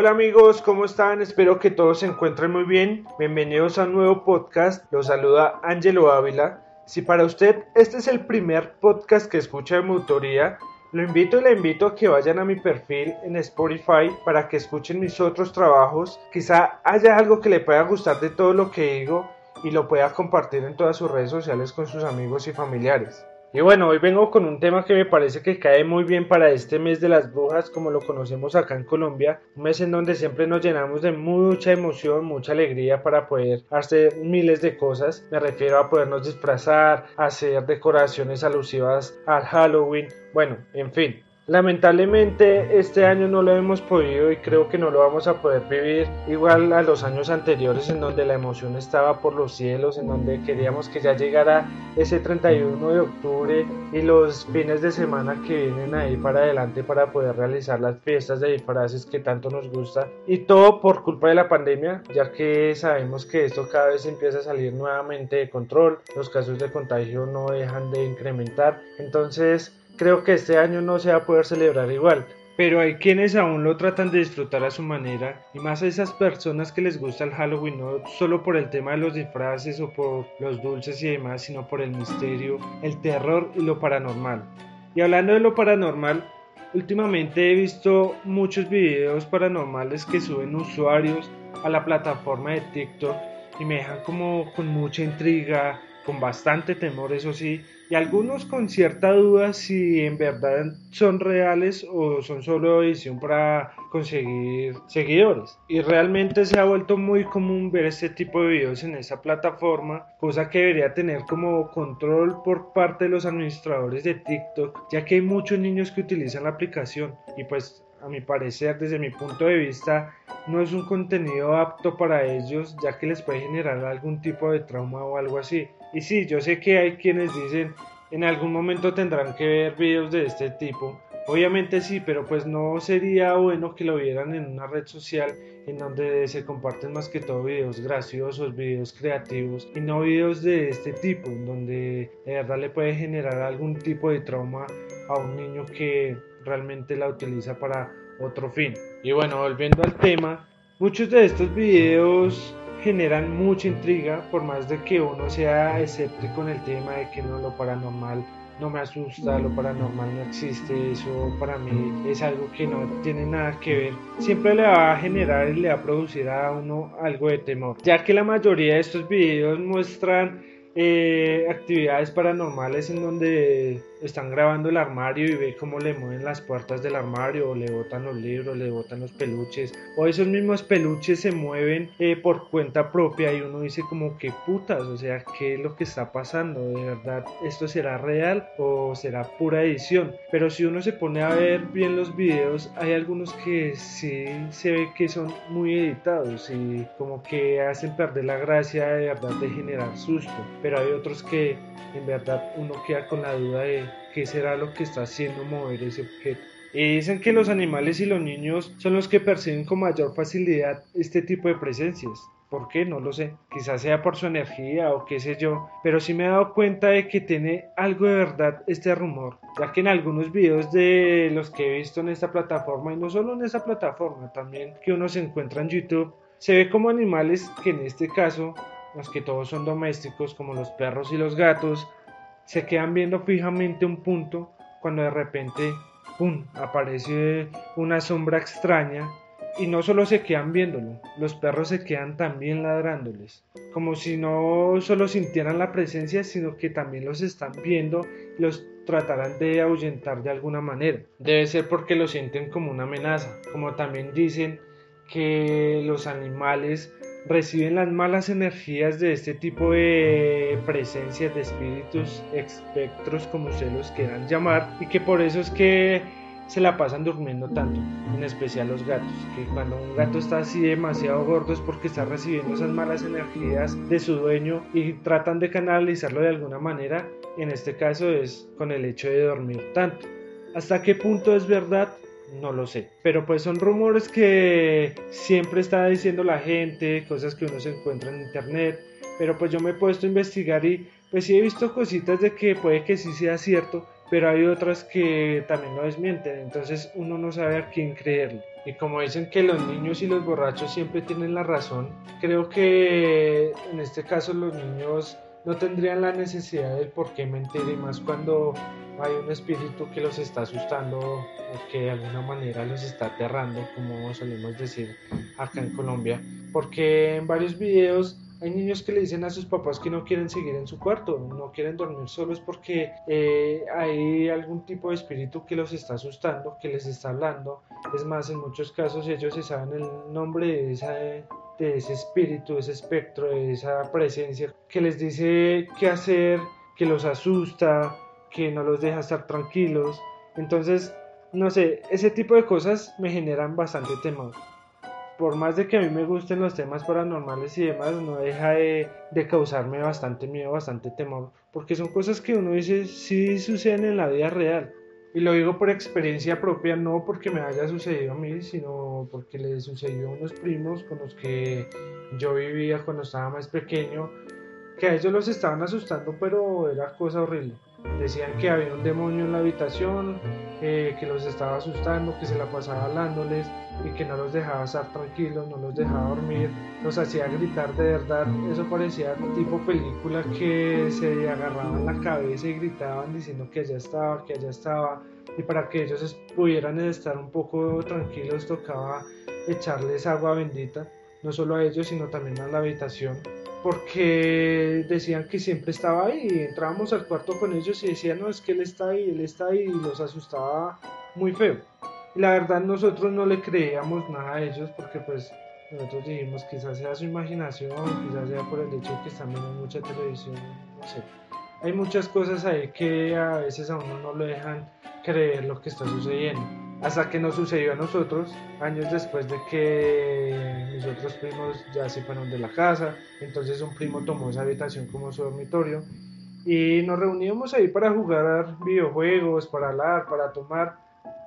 Hola amigos, ¿cómo están? Espero que todos se encuentren muy bien. Bienvenidos a un nuevo podcast. Los saluda Angelo Ávila. Si para usted este es el primer podcast que escucha de mi autoría, lo invito y le invito a que vayan a mi perfil en Spotify para que escuchen mis otros trabajos. Quizá haya algo que le pueda gustar de todo lo que digo y lo pueda compartir en todas sus redes sociales con sus amigos y familiares. Y bueno, hoy vengo con un tema que me parece que cae muy bien para este mes de las brujas, como lo conocemos acá en Colombia, un mes en donde siempre nos llenamos de mucha emoción, mucha alegría para poder hacer miles de cosas. Me refiero a podernos disfrazar, hacer decoraciones alusivas al Halloween, bueno, en fin, Lamentablemente este año no lo hemos podido y creo que no lo vamos a poder vivir igual a los años anteriores en donde la emoción estaba por los cielos, en donde queríamos que ya llegara ese 31 de octubre y los fines de semana que vienen ahí para adelante para poder realizar las fiestas de disfraces que tanto nos gusta. Y todo por culpa de la pandemia ya que sabemos que esto cada vez empieza a salir nuevamente de control, los casos de contagio no dejan de incrementar, entonces creo que este año no se va a poder celebrar igual. Pero hay quienes aún lo tratan de disfrutar a su manera, y más a esas personas que les gusta el Halloween no solo por el tema de los disfraces o por los dulces y demás, sino por el misterio, el terror y lo paranormal. Y hablando de lo paranormal, últimamente he visto muchos videos paranormales que suben usuarios a la plataforma de TikTok y me dejan como con mucha intriga, con bastante temor, eso sí, y algunos con cierta duda si en verdad son reales o son solo edición para conseguir seguidores. Y realmente se ha vuelto muy común ver este tipo de videos en esa plataforma, cosa que debería tener como control por parte de los administradores de TikTok, ya que hay muchos niños que utilizan la aplicación y pues a mi parecer, desde mi punto de vista, no es un contenido apto para ellos, ya que les puede generar algún tipo de trauma o algo así. Y sí, yo sé que hay quienes dicen, en algún momento tendrán que ver videos de este tipo. Obviamente sí, pero pues no sería bueno que lo vieran en una red social en donde se comparten más que todo videos graciosos, videos creativos y no videos de este tipo, donde de verdad le puede generar algún tipo de trauma a un niño que realmente la utiliza para otro fin. Y bueno, volviendo al tema, muchos de estos videos generan mucha intriga, por más de que uno sea escéptico en el tema de que no lo paranormal no me asusta, lo paranormal no existe, eso para mí es algo que no tiene nada que ver. Siempre le va a generar y le va a producir a uno algo de temor, ya que la mayoría de estos videos muestran eh, actividades paranormales en donde están grabando el armario y ve cómo le mueven las puertas del armario o le botan los libros, le botan los peluches o esos mismos peluches se mueven eh, por cuenta propia y uno dice como que putas, o sea, ¿qué es lo que está pasando? ¿De verdad esto será real o será pura edición? Pero si uno se pone a ver bien los videos, hay algunos que sí se ve que son muy editados y como que hacen perder la gracia de verdad de generar susto, pero hay otros que en verdad uno queda con la duda de qué será lo que está haciendo mover ese objeto. Y dicen que los animales y los niños son los que perciben con mayor facilidad este tipo de presencias. ¿Por qué? No lo sé. Quizás sea por su energía o qué sé yo. Pero sí me he dado cuenta de que tiene algo de verdad este rumor. Ya que en algunos videos de los que he visto en esta plataforma, y no solo en esta plataforma, también que uno se encuentra en YouTube, se ve como animales que en este caso, los que todos son domésticos, como los perros y los gatos, se quedan viendo fijamente un punto cuando de repente, ¡pum!, aparece una sombra extraña y no solo se quedan viéndolo, los perros se quedan también ladrándoles, como si no solo sintieran la presencia, sino que también los están viendo y los tratarán de ahuyentar de alguna manera. Debe ser porque lo sienten como una amenaza, como también dicen que los animales reciben las malas energías de este tipo de presencias de espíritus, espectros, como ustedes los quieran llamar, y que por eso es que se la pasan durmiendo tanto, en especial los gatos, que cuando un gato está así demasiado gordo es porque está recibiendo esas malas energías de su dueño y tratan de canalizarlo de alguna manera, en este caso es con el hecho de dormir tanto. ¿Hasta qué punto es verdad? No lo sé. Pero pues son rumores que siempre está diciendo la gente, cosas que uno se encuentra en internet. Pero pues yo me he puesto a investigar y pues sí he visto cositas de que puede que sí sea cierto. pero hay otras que también lo desmienten, entonces uno no sabe a quién creerle. Y como dicen que los niños y los borrachos siempre tienen la razón, creo que en este caso los niños no tendrían la necesidad de por qué mentir y más cuando hay un espíritu que los está asustando o que de alguna manera los está aterrando, como solemos decir acá en Colombia, porque en varios videos hay niños que le dicen a sus papás que no quieren seguir en su cuarto, no quieren dormir solos porque eh, hay algún tipo de espíritu que los está asustando, que les está hablando. Es más, en muchos casos ellos se saben el nombre de, ese espíritu, de ese espectro, de esa presencia que les dice qué hacer, que los asusta, que no los deja estar tranquilos. Entonces, no sé, ese tipo de cosas me generan bastante temor por más de que a mí me gusten los temas paranormales y demás, no deja de, causarme bastante miedo, bastante temor, porque son cosas que uno dice sí suceden en la vida real. Y lo digo por experiencia propia, no porque me haya sucedido a mí, sino porque le sucedió a unos primos con los que yo vivía cuando estaba más pequeño, que a ellos los estaban asustando, pero era cosa horrible. Decían que había un demonio en la habitación, eh, que los estaba asustando, que se la pasaba hablándoles y que no los dejaba estar tranquilos, no los dejaba dormir, los hacía gritar de verdad. Eso parecía tipo película que se agarraban la cabeza y gritaban diciendo que allá estaba, que allá estaba. Y para que ellos pudieran estar un poco tranquilos tocaba echarles agua bendita, no solo a ellos, sino también a la habitación porque decían que siempre estaba ahí y entrábamos al cuarto con ellos y decían, no, es que él está ahí, él está ahí y los asustaba muy feo. Y la verdad nosotros no le creíamos nada a ellos porque pues nosotros dijimos quizás sea su imaginación, quizás sea por el hecho de que están viendo mucha televisión, no sé. Hay muchas cosas ahí que a veces a uno no le dejan creer lo que está sucediendo. Hasta que nos sucedió a nosotros, años después de que mis otros primos ya se fueron de la casa, entonces un primo tomó esa habitación como su dormitorio y nos reuníamos ahí para jugar videojuegos, para hablar, para tomar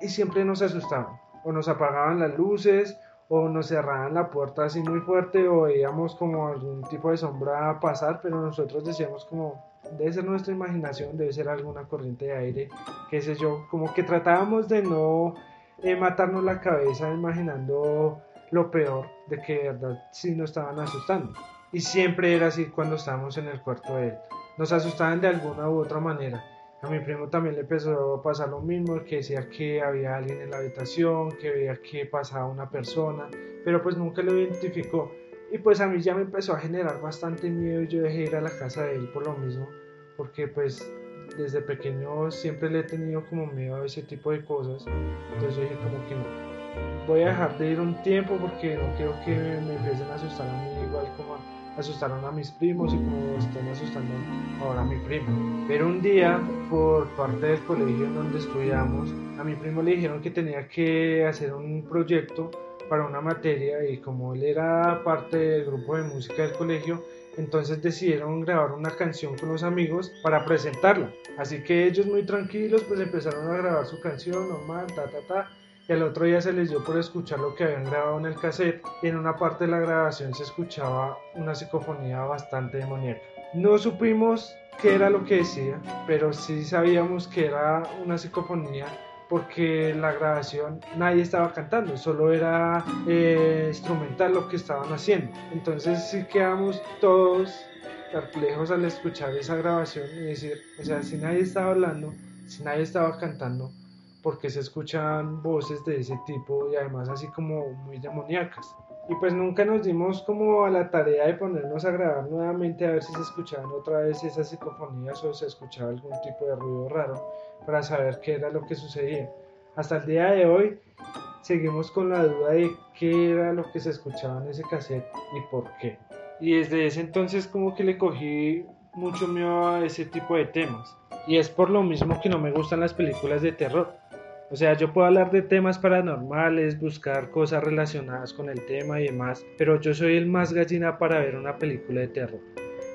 y siempre nos asustaban. O nos apagaban las luces o nos cerraban la puerta así muy fuerte o veíamos como algún tipo de sombra pasar, pero nosotros decíamos como debe ser nuestra imaginación, debe ser alguna corriente de aire, qué sé yo, como que tratábamos de no eh, matarnos la cabeza imaginando lo peor, de que de verdad sí nos estaban asustando. Y siempre era así cuando estábamos en el cuarto de él. Nos asustaban de alguna u otra manera. A mi primo también le empezó a pasar lo mismo, que decía que había alguien en la habitación, que veía que pasaba una persona, pero pues nunca lo identificó. Y pues a mí ya me empezó a generar bastante miedo y yo dejé ir a la casa de él por lo mismo porque pues desde pequeño siempre le he tenido como miedo a ese tipo de cosas. Entonces dije como que no, voy a dejar de ir un tiempo porque no quiero que me empiecen a asustar a mí igual como asustaron a mis primos y como están asustando ahora a mi primo. Pero un día, por parte del colegio en donde estudiamos, a mi primo le dijeron que tenía que hacer un proyecto para una materia y como él era parte del grupo de música del colegio, entonces decidieron grabar una canción con los amigos para presentarla. Así que ellos muy tranquilos pues empezaron a grabar su canción normal, ta ta ta. Y al otro día se les dio por escuchar lo que habían grabado en el cassette y en una parte de la grabación se escuchaba una psicofonía bastante demoníaca. No supimos qué era lo que decía, pero sí sabíamos que era una psicofonía porque la grabación nadie estaba cantando, solo era eh, instrumental lo que estaban haciendo. Entonces sí quedamos todos perplejos al escuchar esa grabación y decir, o sea, si nadie estaba hablando, si nadie estaba cantando, porque se escuchan voces de ese tipo y además así como muy demoníacas. Y pues nunca nos dimos como a la tarea de ponernos a grabar nuevamente a ver si se escuchaban otra vez esas psicofonías o se escuchaba algún tipo de ruido raro para saber qué era lo que sucedía. Hasta el día de hoy seguimos con la duda de qué era lo que se escuchaba en ese cassette y por qué. Y desde ese entonces como que le cogí mucho miedo a ese tipo de temas. Y es por lo mismo que no me gustan las películas de terror. O sea, yo puedo hablar de temas paranormales, buscar cosas relacionadas con el tema y demás, pero yo soy el más gallina para ver una película de terror.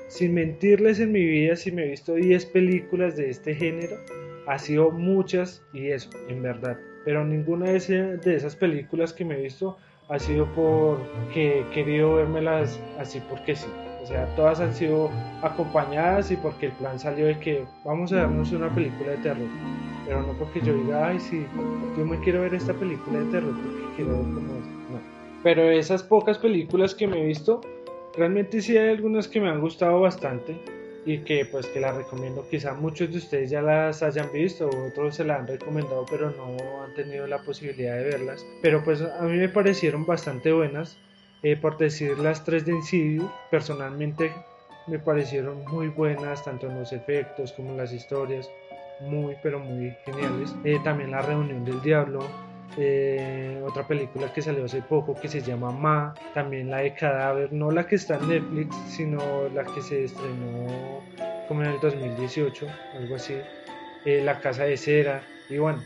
Sin mentirles en mi vida, si me he visto 10 películas de este género, ha sido muchas y eso, en verdad. Pero ninguna de, de esas películas que me he visto ha sido porque he querido vérmelas así porque sí. O sea, todas han sido acompañadas y porque el plan salió de que vamos a darnos una película de terror. Pero no porque yo diga, ay, sí, yo me quiero ver esta película de terror porque quiero ver cómo es. No. Pero esas pocas películas que me he visto, realmente sí hay algunas que me han gustado bastante y que pues que las recomiendo. Quizá muchos de ustedes ya las hayan visto, otros se las han recomendado, pero no han tenido la posibilidad de verlas. Pero pues a mí me parecieron bastante buenas. Eh, por decir las tres de Insidious, personalmente me parecieron muy buenas, tanto en los efectos como en las historias, muy pero muy geniales. Eh, también La Reunión del Diablo, eh, otra película que salió hace poco que se llama Ma, también la de Cadáver, no la que está en Netflix, sino la que se estrenó como en el 2018, algo así, eh, La Casa de Cera, y bueno,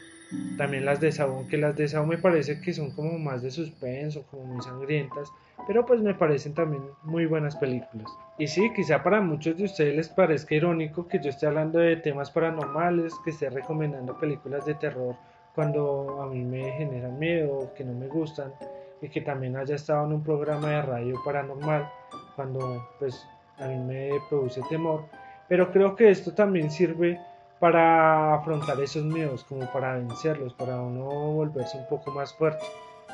también las de Saúl, que las de Saúl me parece que son como más de suspenso, como muy sangrientas, pero pues me parecen también muy buenas películas. Y sí, quizá para muchos de ustedes les parezca irónico que yo esté hablando de temas paranormales, que esté recomendando películas de terror cuando a mí me generan miedo, que no me gustan, y que también haya estado en un programa de radio paranormal, cuando pues a mí me produce temor. Pero creo que esto también sirve para afrontar esos miedos, como para vencerlos, para uno volverse un poco más fuerte.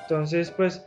Entonces, pues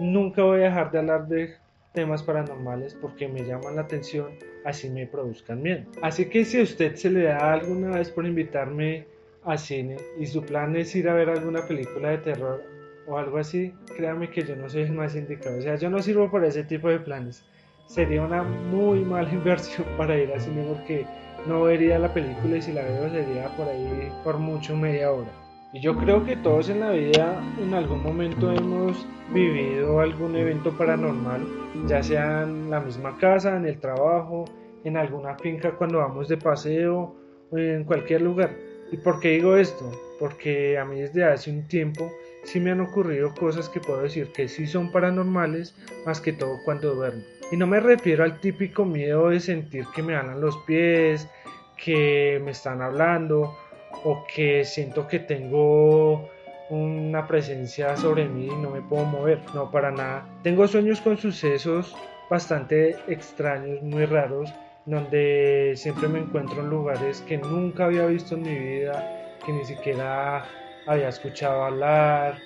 nunca voy a dejar de hablar de temas paranormales porque me llaman la atención, así me produzcan miedo. Así que si a usted se le da alguna vez por invitarme a cine y su plan es ir a ver alguna película de terror o algo así, créame que yo no soy el más indicado. O sea, yo no sirvo para ese tipo de planes. Sería una muy mala inversión para ir al cine porque no vería la película y si la veo sería por ahí por mucho media hora. Y yo creo que todos en la vida en algún momento hemos vivido algún evento paranormal, ya sea en la misma casa, en el trabajo, en alguna finca cuando vamos de paseo o en cualquier lugar. ¿Y por qué digo esto? Porque a mí desde hace un tiempo sí me han ocurrido cosas que puedo decir que sí son paranormales, más que todo cuando duermo. Y no me refiero al típico miedo de sentir que me jalan los pies, que me están hablando o que siento que tengo una presencia sobre mí y no me puedo mover. No, para nada. Tengo sueños con sucesos bastante extraños, muy raros, donde siempre me encuentro en lugares que nunca había visto en mi vida, que ni siquiera había escuchado hablar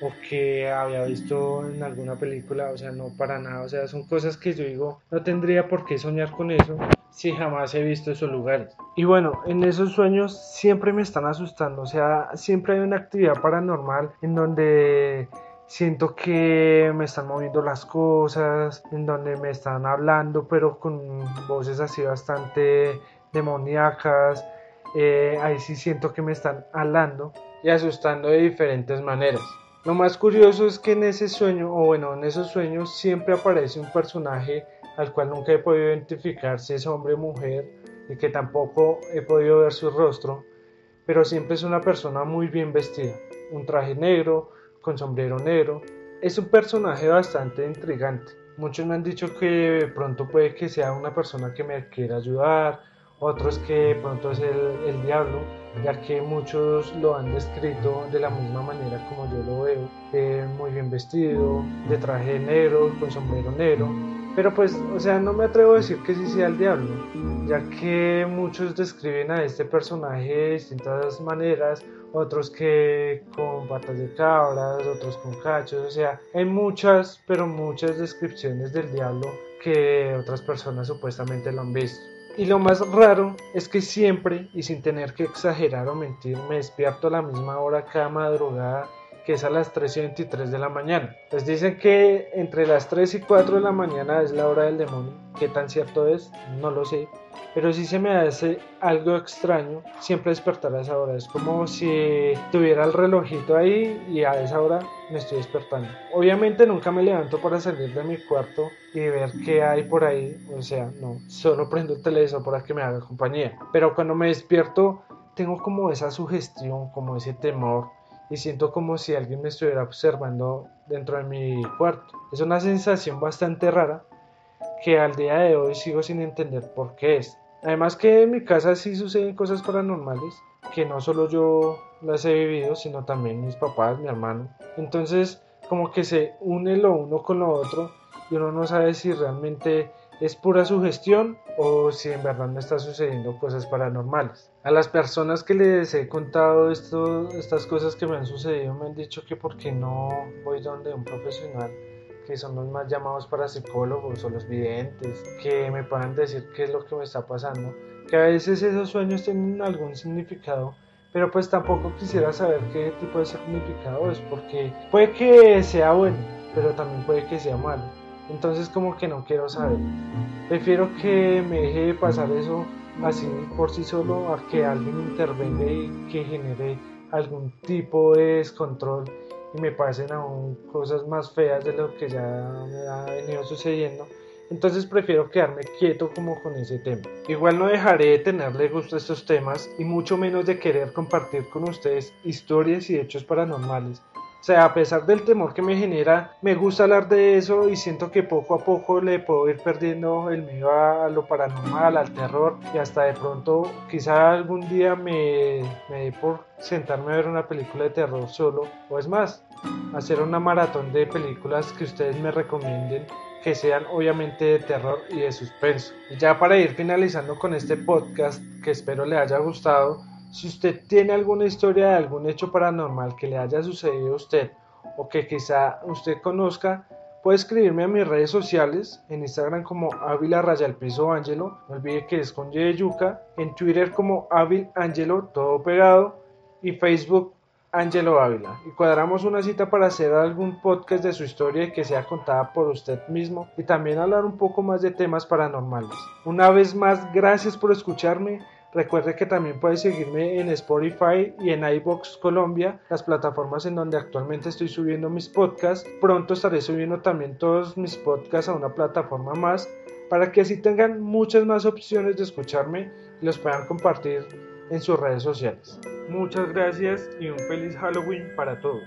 o que había visto en alguna película, o sea, no para nada, o sea, son cosas que yo digo, no tendría por qué soñar con eso si jamás he visto esos lugares. Y bueno, en esos sueños siempre me están asustando, o sea, siempre hay una actividad paranormal en donde siento que me están moviendo las cosas, en donde me están hablando, pero con voces así bastante demoníacas. Eh, ahí sí siento que me están hablando y asustando de diferentes maneras. Lo más curioso es que en ese sueño, o bueno, en esos sueños siempre aparece un personaje al cual nunca he podido identificar si es hombre o mujer y que tampoco he podido ver su rostro, pero siempre es una persona muy bien vestida, un traje negro, con sombrero negro. Es un personaje bastante intrigante. Muchos me han dicho que pronto puede que sea una persona que me quiera ayudar, otros que pronto es el, diablo, ya que muchos lo han descrito de la misma manera como yo lo veo, eh, muy bien vestido, de traje negro, con sombrero negro, pero pues, o sea, no me atrevo a decir que sí sea el diablo, ya que muchos describen a este personaje de distintas maneras, otros que con patas de cabras, otros con cachos, o sea, hay muchas, pero muchas descripciones del diablo que otras personas supuestamente lo han visto. Y lo más raro es que siempre, y sin tener que exagerar o mentir, me despierto a la misma hora cada madrugada que es a las 3 y 23 de la mañana. Pues dicen que entre las 3 y 4 de la mañana es la hora del demonio. ¿Qué tan cierto es? No lo sé. Pero sí se me hace algo extraño siempre despertar a esa hora. Es como si tuviera el relojito ahí y a esa hora me estoy despertando. Obviamente nunca me levanto para salir de mi cuarto y ver qué hay por ahí. O sea, no, solo prendo el televisor para que me haga compañía. Pero cuando me despierto tengo como esa sugestión, como ese temor y siento como si alguien me estuviera observando dentro de mi cuarto. Es una sensación bastante rara que al día de hoy sigo sin entender por qué es. Además que en mi casa sí suceden cosas paranormales que no solo yo las he vivido, sino también mis papás, mi hermano. Entonces como que se une lo uno con lo otro y uno no sabe si realmente es pura sugestión o si en verdad me está sucediendo cosas paranormales. A las personas que les he contado esto, estas cosas que me han sucedido me han dicho que porque no voy donde un profesional que son los más llamados para psicólogos o los videntes, que me puedan decir qué es lo que me está pasando, que a veces esos sueños tienen algún significado, pero pues tampoco quisiera saber qué tipo de significado es, porque puede que sea bueno, pero también puede que sea malo. Entonces como que no quiero saber. Prefiero que me deje pasar eso así por sí solo a que alguien intervenga y que genere algún tipo de descontrol y me pasen aún cosas más feas de lo que ya me ha venido sucediendo. Entonces prefiero quedarme quieto como con ese tema. Igual no dejaré de tenerle gusto a estos temas y mucho menos de querer compartir con ustedes historias y hechos paranormales o sea, a pesar del temor que me genera, me gusta hablar de eso y siento que poco a poco le puedo ir perdiendo el miedo a lo paranormal, al terror y hasta de pronto quizá algún día me, me dé por sentarme a ver una película de terror solo o es más, hacer una maratón de películas que ustedes me recomienden que sean obviamente de terror y de suspenso. Y ya para ir finalizando con este podcast que espero le haya gustado, si usted tiene alguna historia de algún hecho paranormal que le haya sucedido a usted o que quizá usted conozca, puede escribirme a mis redes sociales, en Instagram como Ávila Raya Piso Ángelo, no olvide que es con Y de Yuca, en Twitter como Ávil Ángelo, todo pegado, y Facebook Ángelo Ávila. Y cuadramos una cita para hacer algún podcast de su historia y que sea contada por usted mismo y también hablar un poco más de temas paranormales. Una vez más, gracias por escucharme. Recuerde que también puede seguirme en Spotify y en iBox Colombia, las plataformas en donde actualmente estoy subiendo mis podcasts. Pronto estaré subiendo también todos mis podcasts a una plataforma más para que así tengan muchas más opciones de escucharme y los puedan compartir en sus redes sociales. Muchas gracias y un feliz Halloween para todos.